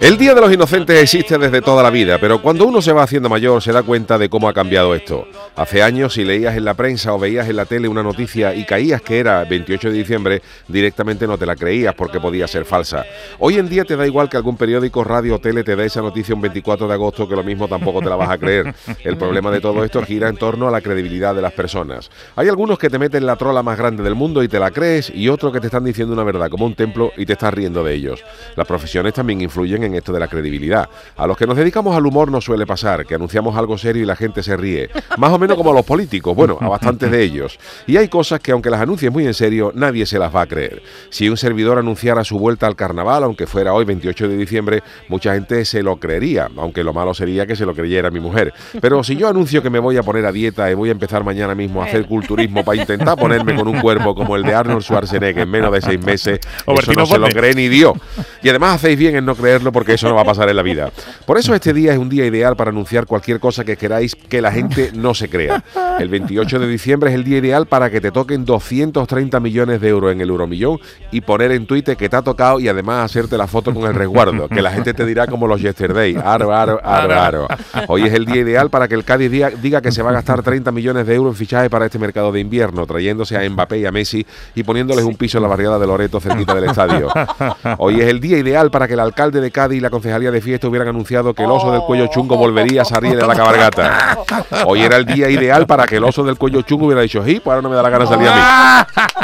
El Día de los Inocentes existe desde toda la vida, pero cuando uno se va haciendo mayor se da cuenta de cómo ha cambiado esto. Hace años, si leías en la prensa o veías en la tele una noticia y caías que era 28 de diciembre, directamente no te la creías porque podía ser falsa. Hoy en día te da igual que algún periódico, radio o tele te dé esa noticia un 24 de agosto que lo mismo tampoco te la vas a creer. El problema de todo esto gira en torno a la credibilidad de las personas. Hay algunos que te meten la trola más grande del mundo y te la crees y otros que te están diciendo una verdad como un templo y te estás riendo de ellos. Las profesiones también influyen en esto de la credibilidad. A los que nos dedicamos al humor nos suele pasar, que anunciamos algo serio y la gente se ríe. Más o menos como los políticos, bueno, a bastantes de ellos. Y hay cosas que aunque las anuncies muy en serio, nadie se las va a creer. Si un servidor anunciara su vuelta al carnaval, aunque fuera hoy 28 de diciembre, mucha gente se lo creería, aunque lo malo sería que se lo creyera mi mujer. Pero si yo anuncio que me voy a poner a dieta y voy a empezar mañana mismo a hacer culturismo para intentar ponerme con un cuerpo como el de Arnold Schwarzenegger en menos de seis meses, eso no se lo cree ni Dios. Y además hacéis bien en no creerlo porque eso no va a pasar en la vida. Por eso este día es un día ideal para anunciar cualquier cosa que queráis que la gente no se crea. El 28 de diciembre es el día ideal para que te toquen 230 millones de euros en el Euromillón y poner en Twitter que te ha tocado y además hacerte la foto con el resguardo, que la gente te dirá como los yesterday, aro, aro, aro. Hoy es el día ideal para que el Cádiz diga que se va a gastar 30 millones de euros en fichaje para este mercado de invierno, trayéndose a Mbappé y a Messi y poniéndoles un piso en la barriada de Loreto cerquita del estadio. Hoy es el día ideal para que el alcalde de Cádiz y la concejalía de fiesta hubieran anunciado que el oso del cuello chungo volvería a salir de la cabalgata. Hoy era el día ideal para que el oso del cuello chungo hubiera dicho, sí, pues ahora no me da la gana salir a mí.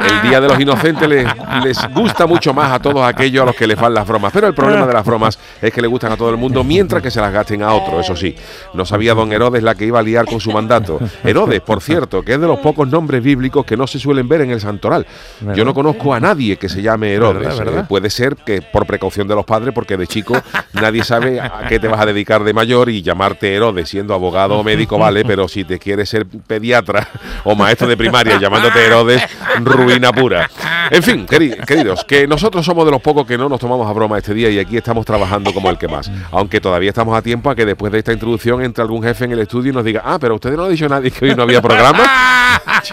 El día de los inocentes les, les gusta mucho más a todos aquellos a los que les van las bromas, pero el problema de las bromas es que le gustan a todo el mundo mientras que se las gasten a otro, eso sí. No sabía don Herodes la que iba a liar con su mandato. Herodes, por cierto, que es de los pocos nombres bíblicos que no se suelen ver en el santoral. Yo no conozco a nadie que se llame Herodes. Eh, puede ser que por precaución de los padres, porque de chico nadie sabe a qué te vas a dedicar de mayor y llamarte Herodes siendo abogado o médico, vale, pero si te quieres ser pediatra o maestro de primaria llamándote Herodes, ruina pura. En fin, queridos, que nosotros somos de los pocos que no nos tomamos a broma este día y aquí estamos trabajando como el que más. Aunque todavía estamos a tiempo a que después de esta introducción entre algún jefe en el estudio y nos diga, ah, pero ustedes no han dicho nadie que hoy no había programa.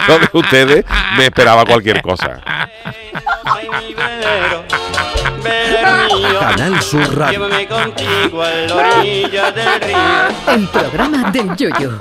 Yo de ustedes me esperaba cualquier cosa. Canal Sur Radio. Llévame contigo a la orilla del río. El programa del yoyo.